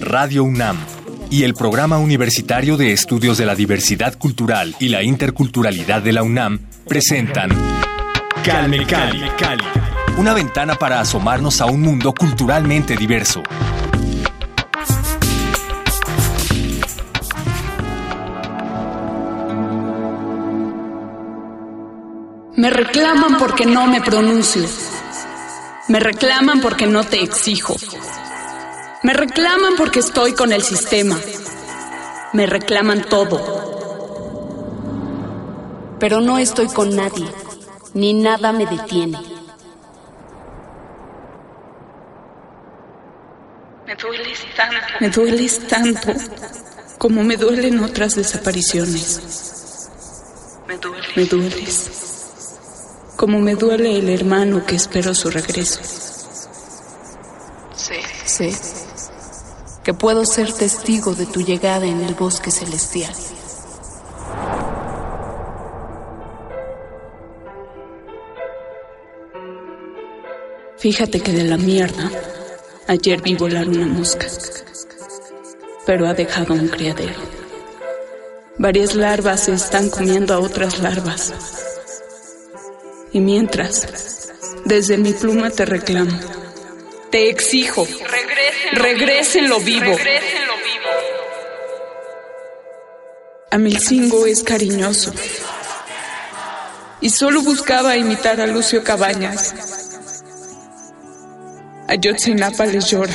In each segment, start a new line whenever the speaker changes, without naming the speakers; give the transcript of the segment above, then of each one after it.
Radio UNAM y el Programa Universitario de Estudios de la Diversidad Cultural y la Interculturalidad de la UNAM presentan Calme Cali, una ventana para asomarnos a un mundo culturalmente diverso.
Me reclaman porque no me pronuncio. Me reclaman porque no te exijo. Me reclaman porque estoy con el sistema. Me reclaman todo. Pero no estoy con nadie, ni nada me detiene.
Me dueles tanto.
Me dueles tanto como me duelen otras desapariciones.
Me duele.
Me dueles como me duele el hermano que espero su regreso.
Sí.
Sé que puedo ser testigo de tu llegada en el bosque celestial. Fíjate que de la mierda ayer vi volar una mosca, pero ha dejado un criadero. Varias larvas se están comiendo a otras larvas. Y mientras, desde mi pluma te reclamo, te exijo. Regrésenlo vivo.
Regrésenlo vivo.
Amilcingo es cariñoso. Y solo buscaba imitar a Lucio Cabañas. Ayotzinapa les llora.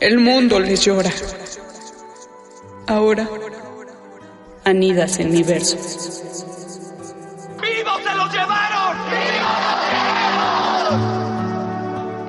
El mundo les llora. Ahora anidas en mi verso.
¡Vivos se los llevaron!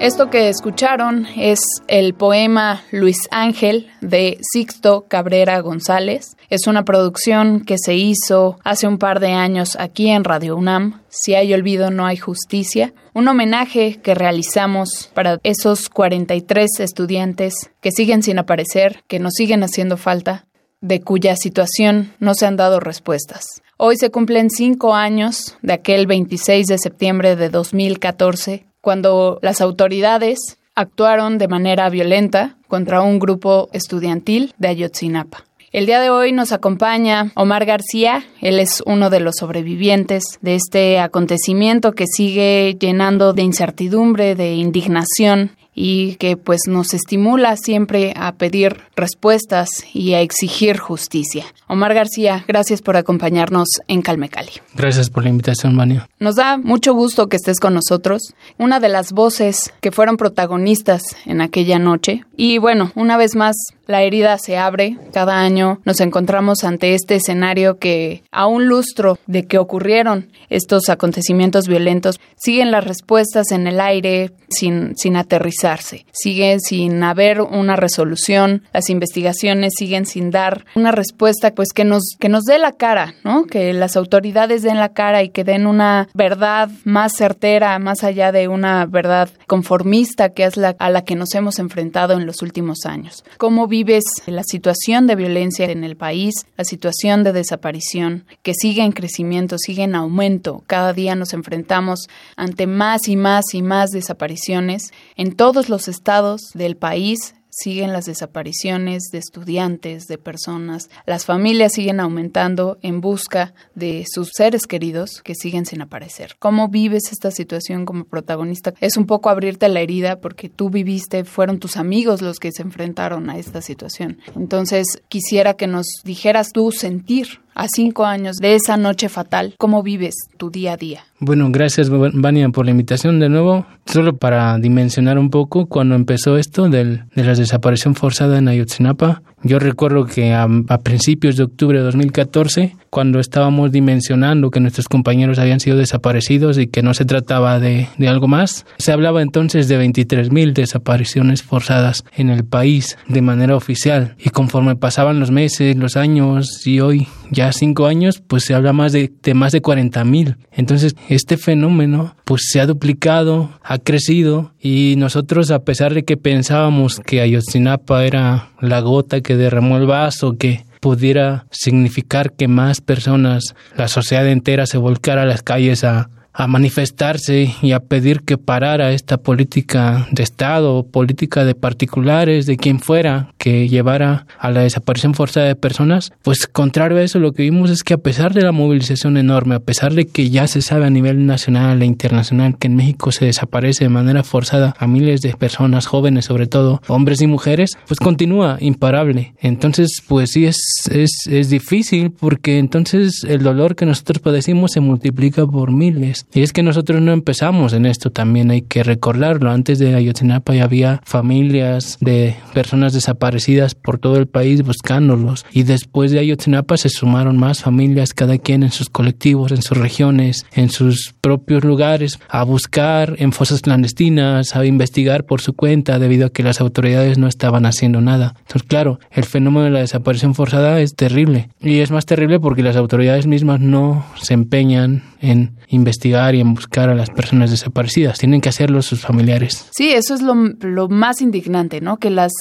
Esto que escucharon es el poema Luis Ángel de Sixto Cabrera González. Es una producción que se hizo hace un par de años aquí en Radio UNAM. Si hay olvido, no hay justicia. Un homenaje que realizamos para esos 43 estudiantes que siguen sin aparecer, que nos siguen haciendo falta, de cuya situación no se han dado respuestas. Hoy se cumplen cinco años de aquel 26 de septiembre de 2014, cuando las autoridades actuaron de manera violenta contra un grupo estudiantil de Ayotzinapa. El día de hoy nos acompaña Omar García, él es uno de los sobrevivientes de este acontecimiento que sigue llenando de incertidumbre, de indignación y que pues nos estimula siempre a pedir respuestas y a exigir justicia. Omar García, gracias por acompañarnos en Calme Cali.
Gracias por la invitación, Vania.
Nos da mucho gusto que estés con nosotros, una de las voces que fueron protagonistas en aquella noche. Y bueno, una vez más, la herida se abre. Cada año nos encontramos ante este escenario que, a un lustro de que ocurrieron estos acontecimientos violentos, siguen las respuestas en el aire sin, sin aterrizarse. Siguen sin haber una resolución. Las investigaciones siguen sin dar una respuesta pues que nos, que nos dé la cara, ¿no? Que las autoridades den la cara y que den una verdad más certera, más allá de una verdad conformista que es la a la que nos hemos enfrentado en los últimos años. ¿Cómo vives la situación de violencia en el país, la situación de desaparición que sigue en crecimiento, sigue en aumento? Cada día nos enfrentamos ante más y más y más desapariciones en todos los estados del país siguen las desapariciones de estudiantes, de personas. Las familias siguen aumentando en busca de sus seres queridos que siguen sin aparecer. ¿Cómo vives esta situación como protagonista? Es un poco abrirte la herida porque tú viviste, fueron tus amigos los que se enfrentaron a esta situación. Entonces, quisiera que nos dijeras tu sentir a cinco años de esa noche fatal. ¿Cómo vives tu día a día?
Bueno, gracias, Vania, por la invitación de nuevo. Solo para dimensionar un poco, cuando empezó esto del, de la desaparición forzada en Ayotzinapa, yo recuerdo que a, principios de octubre de 2014, cuando estábamos dimensionando que nuestros compañeros habían sido desaparecidos y que no se trataba de, de algo más, se hablaba entonces de 23.000 desapariciones forzadas en el país de manera oficial. Y conforme pasaban los meses, los años y hoy ya cinco años, pues se habla más de, de más de 40.000. Entonces, este fenómeno pues se ha duplicado, ha crecido y nosotros a pesar de que pensábamos que Ayotzinapa era la gota que derramó el vaso, que pudiera significar que más personas, la sociedad entera se volcara a las calles a, a manifestarse y a pedir que parara esta política de Estado, política de particulares, de quien fuera, que llevara a la desaparición forzada de personas, pues contrario a eso lo que vimos es que a pesar de la movilización enorme, a pesar de que ya se sabe a nivel nacional e internacional que en México se desaparece de manera forzada a miles de personas, jóvenes sobre todo, hombres y mujeres, pues continúa imparable. Entonces, pues sí es, es, es difícil porque entonces el dolor que nosotros padecimos se multiplica por miles. Y es que nosotros no empezamos en esto, también hay que recordarlo. Antes de Ayotzinapa ya había familias de personas desaparecidas por todo el país buscándolos. Y después de Ayotzinapa se sumaron más familias, cada quien en sus colectivos, en sus regiones, en sus propios lugares, a buscar en fosas clandestinas, a investigar por su cuenta, debido a que las autoridades no estaban haciendo nada. Entonces, claro, el fenómeno de la desaparición forzada es terrible. Y es más terrible porque las autoridades mismas no se empeñan en investigar y en buscar a las personas desaparecidas. Tienen que hacerlo sus familiares.
Sí, eso es lo, lo más indignante, ¿no? Que las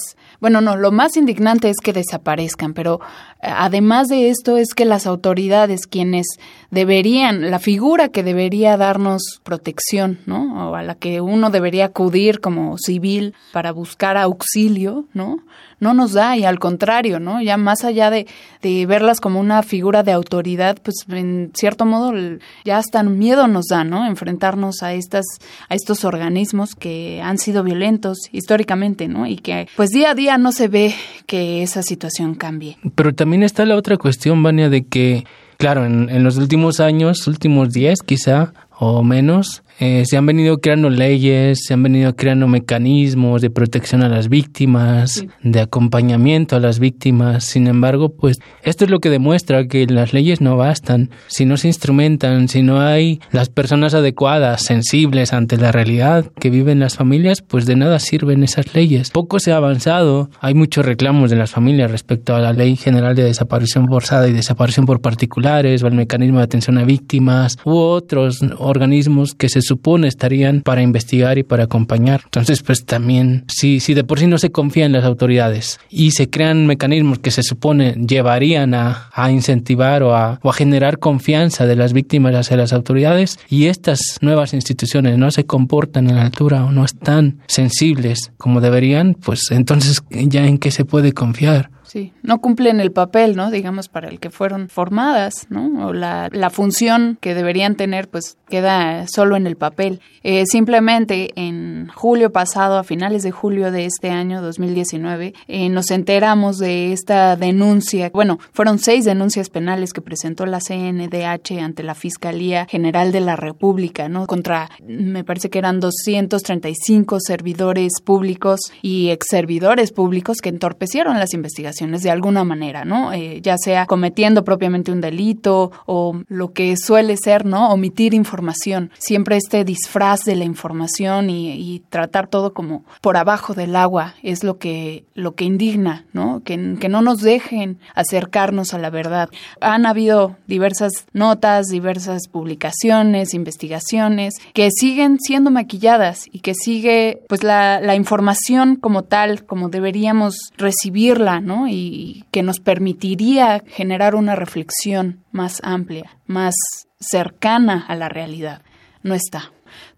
bueno, no, lo más indignante es que desaparezcan, pero eh, además de esto es que las autoridades, quienes deberían, la figura que debería darnos protección, ¿no? O a la que uno debería acudir como civil para buscar auxilio, ¿no? No nos da y al contrario, ¿no? Ya más allá de, de verlas como una figura de autoridad, pues en cierto modo ya hasta miedo nos da, ¿no? Enfrentarnos a estas, a estos organismos que han sido violentos históricamente, ¿no? Y que pues día a día no se ve que esa situación cambie.
Pero también está la otra cuestión, Vania, de que, claro, en, en los últimos años, últimos 10 quizá o menos, eh, se han venido creando leyes, se han venido creando mecanismos de protección a las víctimas, de acompañamiento a las víctimas. Sin embargo, pues esto es lo que demuestra que las leyes no bastan. Si no se instrumentan, si no hay las personas adecuadas, sensibles ante la realidad que viven las familias, pues de nada sirven esas leyes. Poco se ha avanzado. Hay muchos reclamos de las familias respecto a la Ley General de Desaparición Forzada y Desaparición por Particulares o el mecanismo de atención a víctimas u otros organismos que se supone estarían para investigar y para acompañar. Entonces, pues también, si, si de por sí no se confía en las autoridades y se crean mecanismos que se supone llevarían a, a incentivar o a, o a generar confianza de las víctimas hacia las autoridades y estas nuevas instituciones no se comportan a la altura o no están sensibles como deberían, pues entonces ya en qué se puede confiar.
Sí, no cumplen el papel, ¿no? Digamos, para el que fueron formadas, ¿no? O la, la función que deberían tener, pues queda solo en el papel. Eh, simplemente en julio pasado, a finales de julio de este año 2019, eh, nos enteramos de esta denuncia. Bueno, fueron seis denuncias penales que presentó la CNDH ante la Fiscalía General de la República, ¿no? Contra, me parece que eran 235 servidores públicos y ex servidores públicos que entorpecieron las investigaciones de alguna manera, ¿no? Eh, ya sea cometiendo propiamente un delito o lo que suele ser, ¿no? Omitir información. Siempre este disfraz de la información y, y tratar todo como por abajo del agua es lo que, lo que indigna, ¿no? Que, que no nos dejen acercarnos a la verdad. Han habido diversas notas, diversas publicaciones, investigaciones que siguen siendo maquilladas y que sigue pues la, la información como tal, como deberíamos recibirla, ¿no? Y que nos permitiría generar una reflexión más amplia, más cercana a la realidad. No está.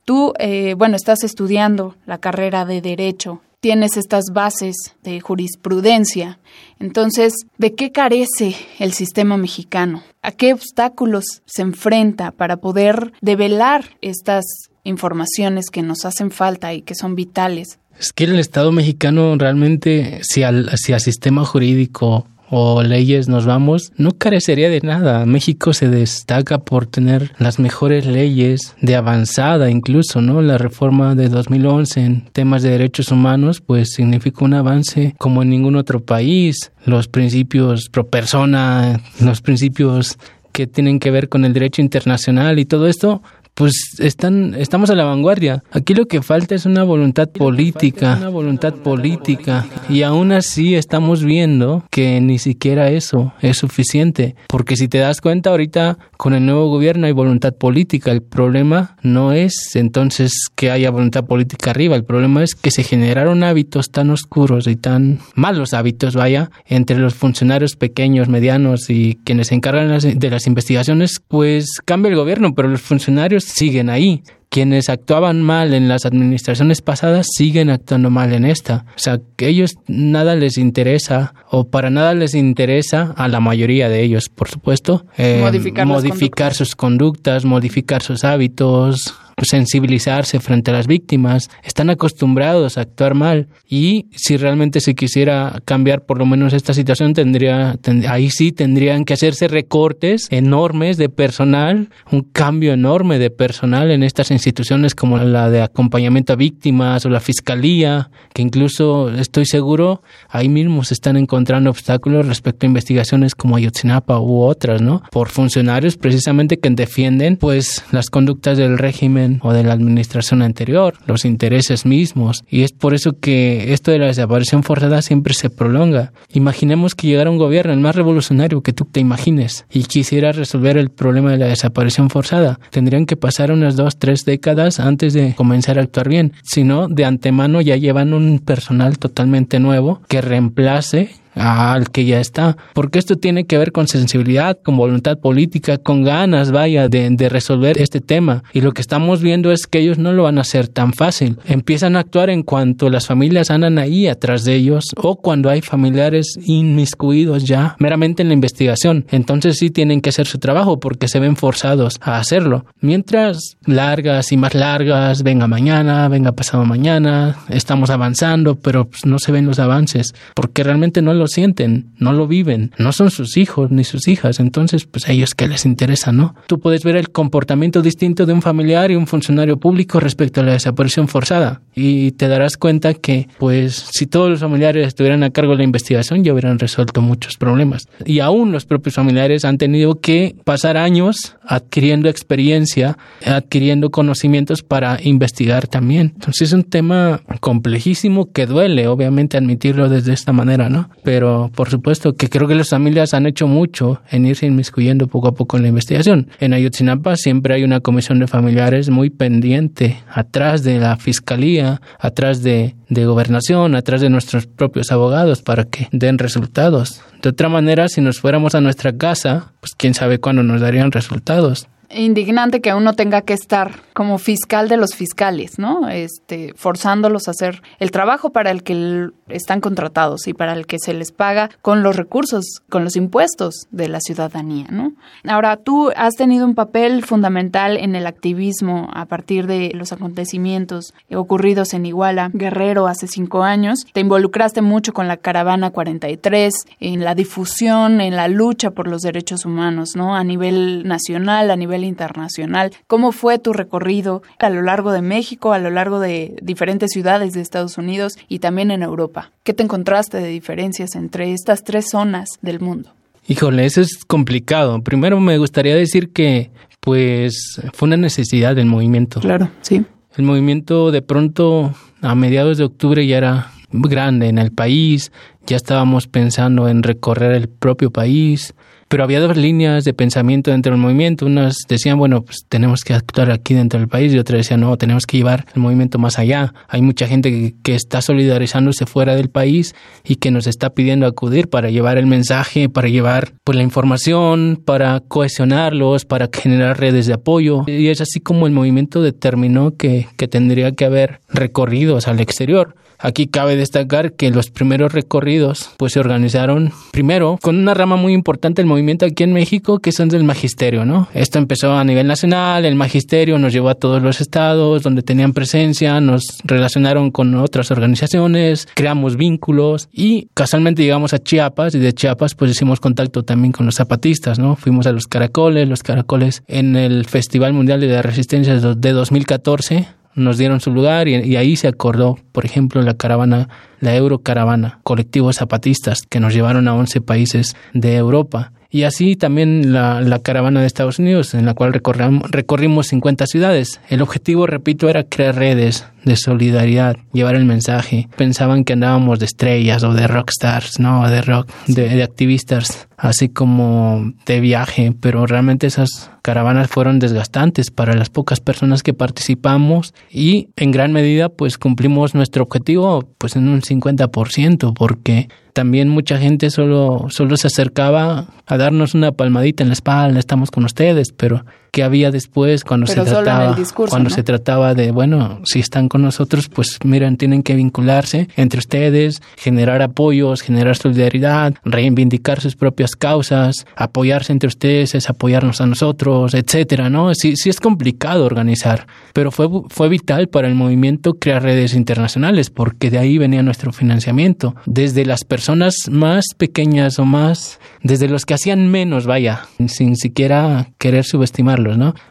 Tú, eh, bueno, estás estudiando la carrera de Derecho, tienes estas bases de jurisprudencia. Entonces, ¿de qué carece el sistema mexicano? ¿A qué obstáculos se enfrenta para poder develar estas informaciones que nos hacen falta y que son vitales
es que el Estado mexicano realmente, si al, si al sistema jurídico o leyes nos vamos, no carecería de nada. México se destaca por tener las mejores leyes de avanzada incluso, ¿no? La reforma de 2011 en temas de derechos humanos pues significó un avance como en ningún otro país. Los principios pro persona, los principios que tienen que ver con el derecho internacional y todo esto pues están, estamos a la vanguardia. Aquí lo que falta es una voluntad política, una voluntad política. Y aún así estamos viendo que ni siquiera eso es suficiente. Porque si te das cuenta, ahorita con el nuevo gobierno hay voluntad política. El problema no es entonces que haya voluntad política arriba. El problema es que se generaron hábitos tan oscuros y tan malos hábitos, vaya, entre los funcionarios pequeños, medianos y quienes se encargan de las investigaciones, pues cambia el gobierno, pero los funcionarios siguen ahí quienes actuaban mal en las administraciones pasadas siguen actuando mal en esta. O sea, que ellos nada les interesa o para nada les interesa a la mayoría de ellos, por supuesto,
eh, modificar,
modificar sus conductas, modificar sus hábitos, sensibilizarse frente a las víctimas, están acostumbrados a actuar mal y si realmente se quisiera cambiar por lo menos esta situación tendría ahí sí tendrían que hacerse recortes enormes de personal, un cambio enorme de personal en estas instituciones como la de acompañamiento a víctimas o la fiscalía, que incluso estoy seguro ahí mismo se están encontrando obstáculos respecto a investigaciones como Ayotzinapa u otras, ¿no? Por funcionarios precisamente que defienden pues las conductas del régimen o de la administración anterior, los intereses mismos. Y es por eso que esto de la desaparición forzada siempre se prolonga. Imaginemos que llegara un gobierno, el más revolucionario que tú te imagines, y quisiera resolver el problema de la desaparición forzada. Tendrían que pasar unas dos, tres décadas antes de comenzar a actuar bien. Si no, de antemano ya llevan un personal totalmente nuevo que reemplace al que ya está, porque esto tiene que ver con sensibilidad, con voluntad política, con ganas, vaya, de, resolver este tema. Y lo que estamos viendo es que ellos no lo van a hacer tan fácil. Empiezan a actuar en cuanto las familias andan ahí atrás de ellos o cuando hay familiares inmiscuidos ya meramente en la investigación. Entonces sí tienen que hacer su trabajo porque se ven forzados a hacerlo. Mientras largas y más largas, venga mañana, venga pasado mañana, estamos avanzando, pero pues, no se ven los avances porque realmente no lo sienten, no lo viven, no son sus hijos ni sus hijas, entonces pues a ellos que les interesa, ¿no? Tú puedes ver el comportamiento distinto de un familiar y un funcionario público respecto a la desaparición forzada y te darás cuenta que pues si todos los familiares estuvieran a cargo de la investigación ya hubieran resuelto muchos problemas y aún los propios familiares han tenido que pasar años adquiriendo experiencia, adquiriendo conocimientos para investigar también. Entonces es un tema complejísimo que duele obviamente admitirlo desde esta manera, ¿no? pero por supuesto que creo que las familias han hecho mucho en irse inmiscuyendo poco a poco en la investigación. En Ayotzinapa siempre hay una comisión de familiares muy pendiente, atrás de la fiscalía, atrás de gobernación, atrás de nuestros propios abogados para que den resultados. De otra manera, si nos fuéramos a nuestra casa, pues quién sabe cuándo nos darían resultados
indignante que uno tenga que estar como fiscal de los fiscales, ¿no? Este, forzándolos a hacer el trabajo para el que están contratados y para el que se les paga con los recursos, con los impuestos de la ciudadanía, ¿no? Ahora, tú has tenido un papel fundamental en el activismo a partir de los acontecimientos ocurridos en Iguala, Guerrero, hace cinco años. Te involucraste mucho con la Caravana 43, en la difusión, en la lucha por los derechos humanos, ¿no? A nivel nacional, a nivel internacional. ¿Cómo fue tu recorrido a lo largo de México, a lo largo de diferentes ciudades de Estados Unidos y también en Europa? ¿Qué te encontraste de diferencias entre estas tres zonas del mundo?
Híjole, eso es complicado. Primero me gustaría decir que pues fue una necesidad del movimiento.
Claro, sí.
El movimiento de pronto a mediados de octubre ya era grande en el país, ya estábamos pensando en recorrer el propio país, pero había dos líneas de pensamiento dentro del movimiento. Unas decían, bueno, pues tenemos que actuar aquí dentro del país y otras decían, no, tenemos que llevar el movimiento más allá. Hay mucha gente que, está solidarizándose fuera del país y que nos está pidiendo acudir para llevar el mensaje, para llevar pues, la información, para cohesionarlos, para generar redes de apoyo. Y es así como el movimiento determinó que, que tendría que haber recorridos al exterior. Aquí cabe destacar que los primeros recorridos pues se organizaron primero con una rama muy importante del movimiento aquí en México que son del magisterio, ¿no? Esto empezó a nivel nacional, el magisterio nos llevó a todos los estados donde tenían presencia, nos relacionaron con otras organizaciones, creamos vínculos y casualmente llegamos a Chiapas y de Chiapas pues hicimos contacto también con los zapatistas, ¿no? Fuimos a los caracoles, los caracoles en el Festival Mundial de la Resistencia de 2014 nos dieron su lugar y, ahí se acordó, por ejemplo, la caravana, la Eurocaravana, colectivos zapatistas que nos llevaron a 11 países de Europa. Y así también la, caravana de Estados Unidos, en la cual recorrimos 50 ciudades. El objetivo, repito, era crear redes de solidaridad, llevar el mensaje. Pensaban que andábamos de estrellas o de rockstars, no, de rock, de, de activistas, así como de viaje, pero realmente esas caravanas fueron desgastantes para las pocas personas que participamos y en gran medida pues cumplimos nuestro objetivo pues en un 50% porque también mucha gente solo, solo se acercaba a darnos una palmadita en la espalda, estamos con ustedes, pero que había después cuando
Pero
se trataba
discurso,
cuando
¿no?
se trataba de bueno si están con nosotros pues miren tienen que vincularse entre ustedes generar apoyos generar solidaridad reivindicar sus propias causas apoyarse entre ustedes es apoyarnos a nosotros etcétera no sí sí es complicado organizar pero fue fue vital para el movimiento crear redes internacionales porque de ahí venía nuestro financiamiento. Desde las personas más pequeñas o más desde los que hacían menos vaya sin siquiera querer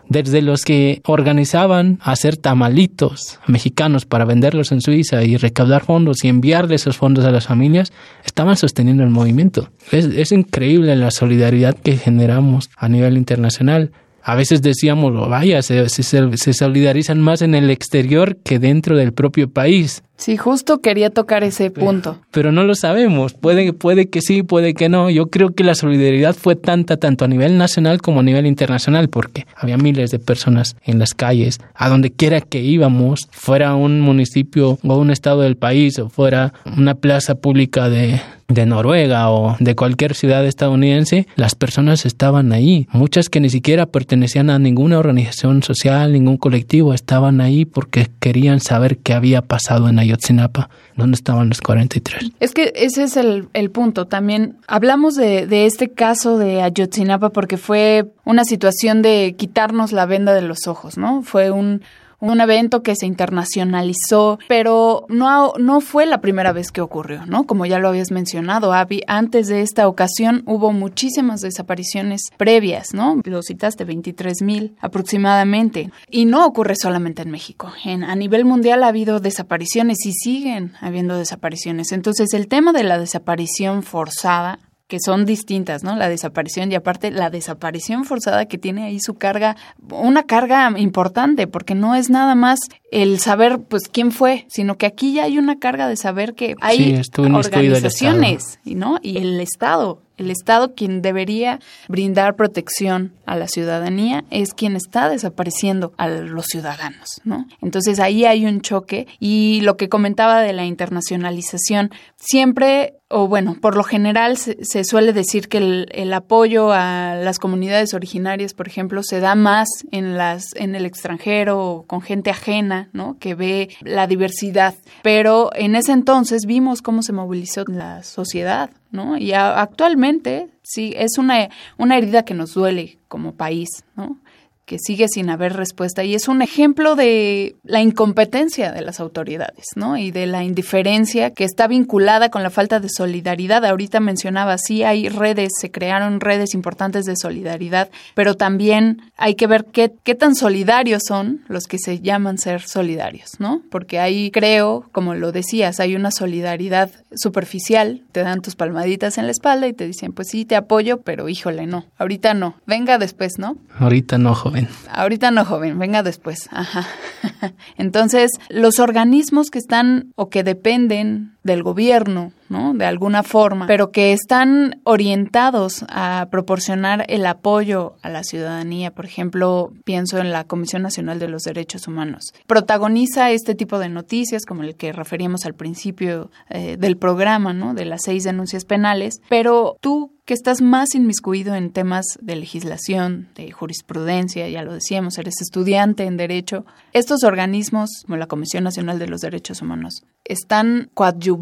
desde los que organizaban hacer tamalitos mexicanos para venderlos en Suiza y recaudar fondos y enviarle esos fondos a las familias, estaban sosteniendo el movimiento. Es, increíble la solidaridad que generamos a nivel internacional. A veces decíamos, "Oh, vaya, se solidarizan más en el exterior que dentro del propio país.
Sí, justo quería tocar ese punto.
Pero no lo sabemos. Puede, puede que sí, puede que no. Yo creo que la solidaridad fue tanta, tanto a nivel nacional como a nivel internacional, porque había miles de personas en las calles, a donde quiera que íbamos, fuera un municipio o un estado del país, o fuera una plaza pública de, de Noruega o de cualquier ciudad estadounidense, las personas estaban ahí. Muchas que ni siquiera pertenecían a ninguna organización social, ningún colectivo, estaban ahí porque querían saber qué había pasado en Ayotzinapa, dónde estaban los 43.
Es que ese es el, el punto. También hablamos de, de este caso de Ayotzinapa porque fue una situación de quitarnos la venda de los ojos, ¿no? Fue un, un evento que se internacionalizó, pero no, no fue la primera vez que ocurrió, ¿no? Como ya lo habías mencionado, Abby, antes de esta ocasión hubo muchísimas desapariciones previas, ¿no? Lo citaste, 23 mil aproximadamente. Y no ocurre solamente en México. En, a nivel mundial ha habido desapariciones y siguen habiendo desapariciones. Entonces, el tema de la desaparición forzada que son distintas, ¿no? La desaparición y aparte la desaparición forzada que tiene ahí su carga, una carga importante, porque no es nada más el saber, pues, quién fue, sino que aquí ya hay una carga de saber que hay
Sí,
organizaciones, ¿no? Y el Estado, el Estado quien debería brindar protección a la ciudadanía es quien está desapareciendo a los ciudadanos, ¿no? Entonces ahí hay un choque y lo que comentaba de la internacionalización, siempre o bueno, por lo general se, se suele decir que el, apoyo a las comunidades originarias, por ejemplo, se da más en las en el extranjero o con gente ajena, ¿no? Que ve la diversidad. Pero en ese entonces vimos cómo se movilizó la sociedad, ¿no? Y a, actualmente sí es una una herida que nos duele como país, ¿no? Que sigue sin haber respuesta y es un ejemplo de la incompetencia de las autoridades, ¿no? Y de la indiferencia que está vinculada con la falta de solidaridad. Ahorita mencionaba, sí hay redes, se crearon redes importantes de solidaridad, pero también hay que ver qué, qué tan solidarios son los que se llaman ser solidarios, ¿no? Porque ahí creo, como lo decías, hay una solidaridad superficial, te dan tus palmaditas en la espalda y te dicen, pues sí, te apoyo, pero híjole, no, ahorita no, venga después, ¿no?
Ahorita no, joven.
Ahorita no, joven, venga después. Ajá. Entonces, los organismos que están o que dependen del gobierno, ¿no? De alguna forma, pero que están orientados a proporcionar el apoyo a la ciudadanía. Por ejemplo, pienso en la Comisión Nacional de los Derechos Humanos. Protagoniza este tipo de noticias, como el que referíamos al principio eh, del programa, ¿no? De las seis denuncias penales. Pero tú que estás más inmiscuido en temas de legislación, de jurisprudencia, ya lo decíamos, eres estudiante en derecho, estos organismos, como la Comisión Nacional de los Derechos Humanos, están coadyuvando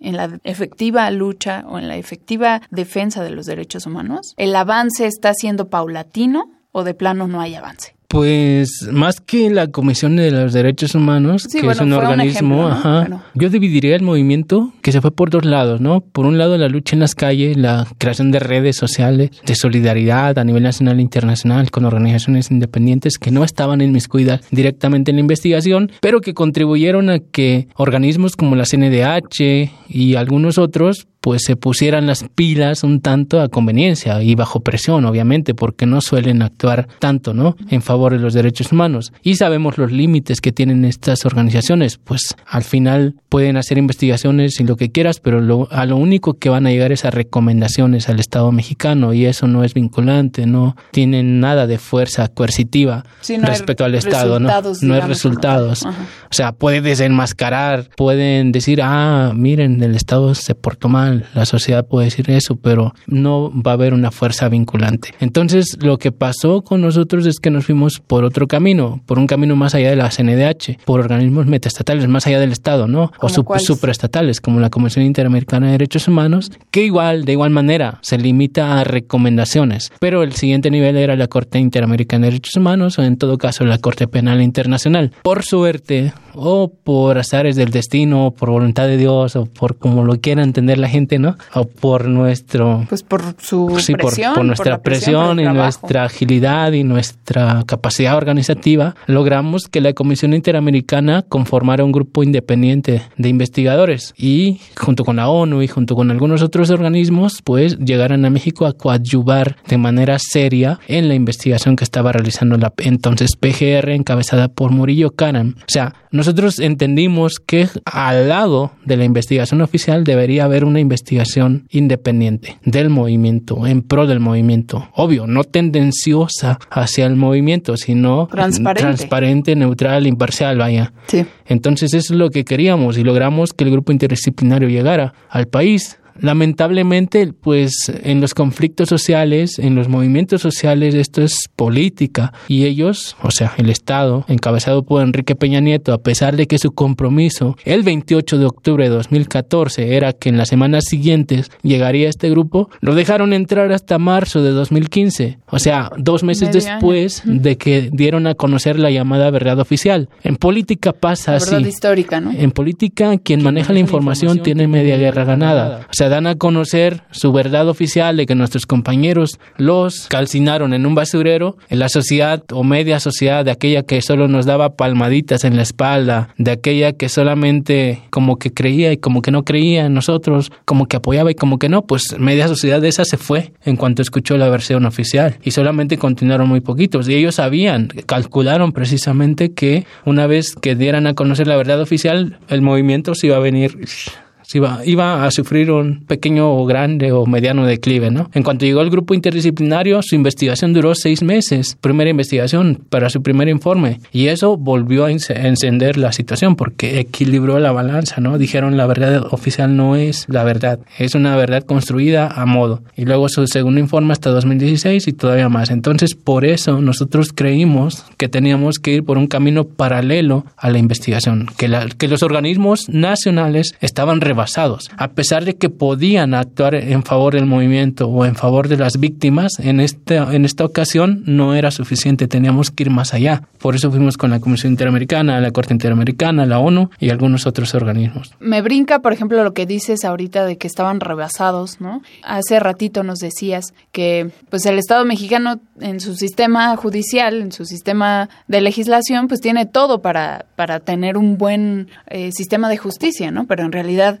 en la efectiva lucha o en la efectiva defensa de los derechos humanos. ¿El avance está siendo paulatino o de plano no hay avance?
Pues más que la Comisión de los Derechos Humanos,
Sí,
que
bueno,
es un organismo,
ejemplo, ¿no?
ajá, yo dividiría el movimiento que se fue por dos lados, ¿no? Por un lado la lucha en las calles, la creación de redes sociales de solidaridad a nivel nacional e internacional con organizaciones independientes que no estaban inmiscuidas directamente en la investigación, pero que contribuyeron a que organismos como la CNDH y algunos otros pues se pusieran las pilas un tanto a conveniencia y bajo presión, obviamente, porque no suelen actuar tanto, ¿no? En favor de los derechos humanos. Y sabemos los límites que tienen estas organizaciones, pues al final pueden hacer investigaciones y lo que quieras, pero lo, a lo único que van a llegar es a recomendaciones al Estado mexicano y eso no es vinculante, no tienen nada de fuerza coercitiva
Sí, no hay
respecto al Estado, ¿no? No hay resultados.
Ajá.
O sea, puede desenmascarar, pueden decir, ah, miren, el Estado se portó mal, La sociedad puede decir eso, pero no va a haber una fuerza vinculante. Entonces, lo que pasó con nosotros es que nos fuimos por otro camino, por un camino más allá de la CNDH, por organismos metaestatales, más allá del Estado, ¿no? O supraestatales, como la Comisión Interamericana de Derechos Humanos, que igual, de igual manera, se limita a recomendaciones. Pero el siguiente nivel era la Corte Interamericana de Derechos Humanos, o en todo caso la Corte Penal Internacional. Por suerte, o por azares del destino, o por voluntad de Dios, o por como lo quiera entender la gente, ¿no? O por nuestro...
Pues por su
presión. Por, nuestra presión, y nuestra agilidad y nuestra capacidad organizativa, logramos que la Comisión Interamericana conformara un grupo independiente de investigadores y junto con la ONU y junto con algunos otros organismos, pues llegaran a México a coadyuvar de manera seria en la investigación que estaba realizando la entonces PGR encabezada por Murillo Karam. O sea, nosotros entendimos que al lado de la investigación oficial debería haber una investigación independiente del movimiento, en pro del movimiento. Obvio, no tendenciosa hacia el movimiento, sino transparente, neutral, imparcial, vaya.
Sí.
Entonces eso es lo que queríamos y logramos que el grupo interdisciplinario llegara al país lamentablemente, pues en los conflictos sociales, en los movimientos sociales, esto es política y ellos, o sea, el Estado, encabezado por Enrique Peña Nieto, a pesar de que su compromiso el 28 de octubre de 2014 era que en las semanas siguientes llegaría este grupo, lo dejaron entrar hasta marzo de 2015, o sea, dos meses después de que dieron a conocer la llamada verdad oficial. En política pasa
la
verdad
histórica, ¿no?
En política, quien maneja la información tiene media guerra ganada. O sea, dan a conocer su verdad oficial de que nuestros compañeros los calcinaron en un basurero, en la sociedad o media sociedad de aquella que solo nos daba palmaditas en la espalda, de aquella que solamente como que creía y como que no creía en nosotros, como que apoyaba y como que no, pues media sociedad de esa se fue en cuanto escuchó la versión oficial y solamente continuaron muy poquitos. Y ellos sabían, calcularon precisamente que una vez que dieran a conocer la verdad oficial, el movimiento se iba a venir iba, iba a sufrir un pequeño o grande o mediano declive. ¿no? En cuanto llegó el grupo interdisciplinario, su investigación duró seis meses, primera investigación para su primer informe, y eso volvió a encender la situación porque equilibró la balanza. ¿no? Dijeron la verdad oficial no es la verdad, es una verdad construida a modo. Y luego su segundo informe hasta 2016 y todavía más. Entonces, por eso nosotros creímos que teníamos que ir por un camino paralelo a la investigación, que, la, que los organismos nacionales estaban basados. A pesar de que podían actuar en favor del movimiento o en favor de las víctimas, en, este, en esta ocasión no era suficiente, teníamos que ir más allá. Por eso fuimos con la Comisión Interamericana, la Corte Interamericana, la ONU y algunos otros organismos.
Me brinca, por ejemplo, lo que dices ahorita de que estaban rebasados, ¿no? Hace ratito nos decías que pues el Estado mexicano en su sistema judicial, en su sistema de legislación, pues tiene todo para, para tener un buen eh, sistema de justicia, ¿no? Pero en realidad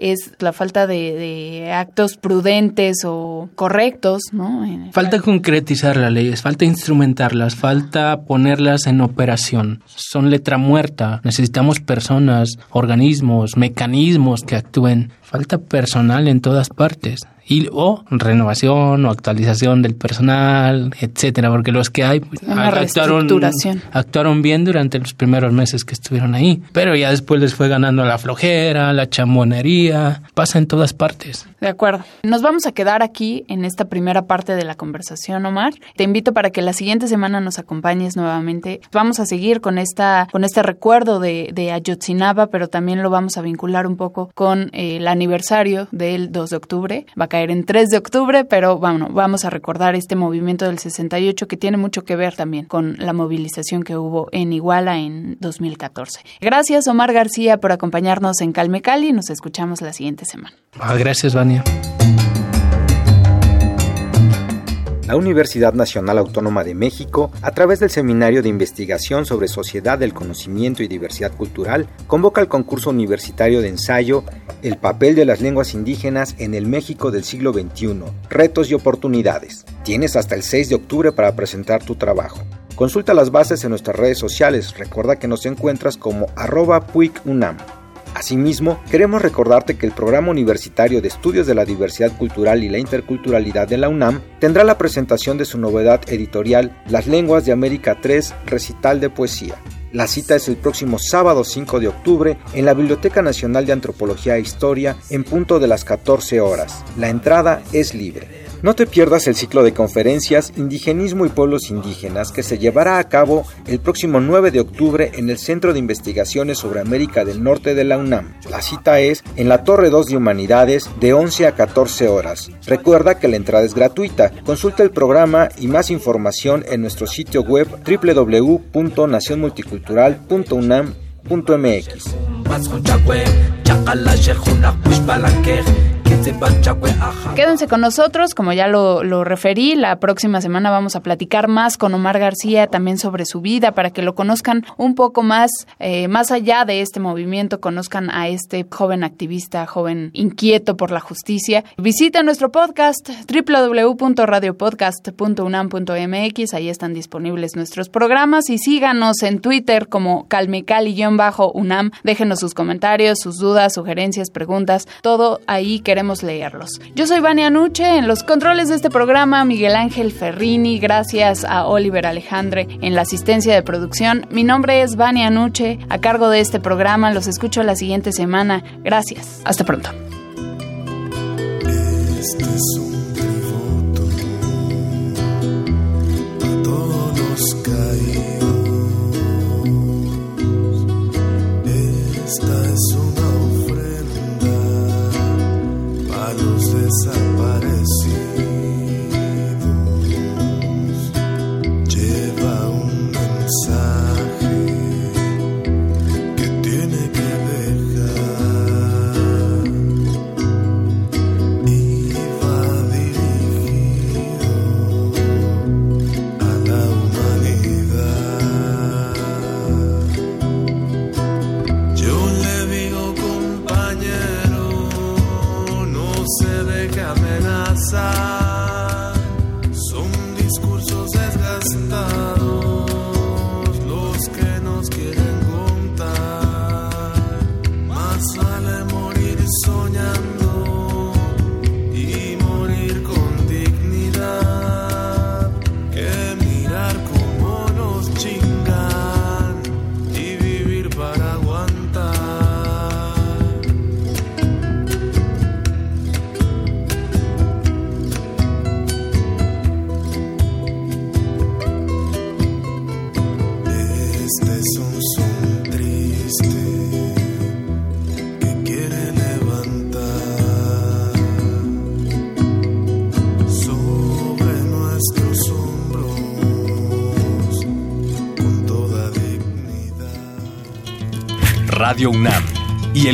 es la falta de, actos prudentes o correctos, ¿no?
Falta concretizar las leyes, falta instrumentarlas, falta ponerlas en operación. Son letra muerta. Necesitamos personas, organismos, mecanismos que actúen. Falta personal en todas partes y o renovación o actualización del personal, etcétera, porque los que hay pues, actuaron, actuaron bien durante los primeros meses que estuvieron ahí, pero ya después les fue ganando la flojera, la chamonería, pasa en todas partes.
De acuerdo. Nos vamos a quedar aquí en esta primera parte de la conversación, Omar. Te invito para que la siguiente semana nos acompañes nuevamente. Vamos a seguir con esta con este recuerdo de, de Ayotzinapa, pero también lo vamos a vincular un poco con eh, el aniversario del 2 de octubre. Va a caer en 3 de octubre, pero bueno, vamos a recordar este movimiento del 68 que tiene mucho que ver también con la movilización que hubo en Iguala en 2014. Gracias Omar García por acompañarnos en Calme Cali. Nos escuchamos la siguiente semana.
Ah, gracias, Vania.
la Universidad Nacional Autónoma de México, a través del Seminario de Investigación sobre Sociedad del Conocimiento y Diversidad Cultural, convoca el concurso universitario de ensayo El papel de las lenguas indígenas en el México del siglo XXI, retos y oportunidades. Tienes hasta el 6 de octubre para presentar tu trabajo. Consulta las bases en nuestras redes sociales. Recuerda que nos encuentras como arroba puicunam. Asimismo, queremos recordarte que el Programa Universitario de Estudios de la Diversidad Cultural y la Interculturalidad de la UNAM tendrá la presentación de su novedad editorial Las Lenguas de América 3, recital de poesía. La cita es el próximo sábado 5 de octubre en la Biblioteca Nacional de Antropología e Historia en punto de las 14 horas. La entrada es libre. No te pierdas el ciclo de conferencias Indigenismo y Pueblos Indígenas que se llevará a cabo el próximo 9 de octubre en el Centro de Investigaciones sobre América del Norte de la UNAM. La cita es en la Torre 2 de Humanidades de 11 a 14 horas. Recuerda que la entrada es gratuita. Consulta el programa y más información en nuestro sitio web www.nacionmulticultural.unam.mx.
Quédense con nosotros, como ya lo, lo, referí, la próxima semana vamos a platicar más con Omar García también sobre su vida para que lo conozcan un poco más, eh, más allá de este movimiento, conozcan a este joven activista, joven inquieto por la justicia. Visita nuestro podcast www.radiopodcast.unam.mx, ahí están disponibles nuestros programas y síganos en Twitter como calmecali-unam, déjenos sus comentarios, sus dudas, sugerencias, preguntas, todo ahí queremos leerlos. Yo soy Vania Nuche, en los controles de este programa Miguel Ángel Ferrini, gracias a Oliver Alejandre en la asistencia de producción. Mi nombre es Vania Nuche, a cargo de este programa, los escucho la siguiente semana. Gracias, hasta pronto. Este los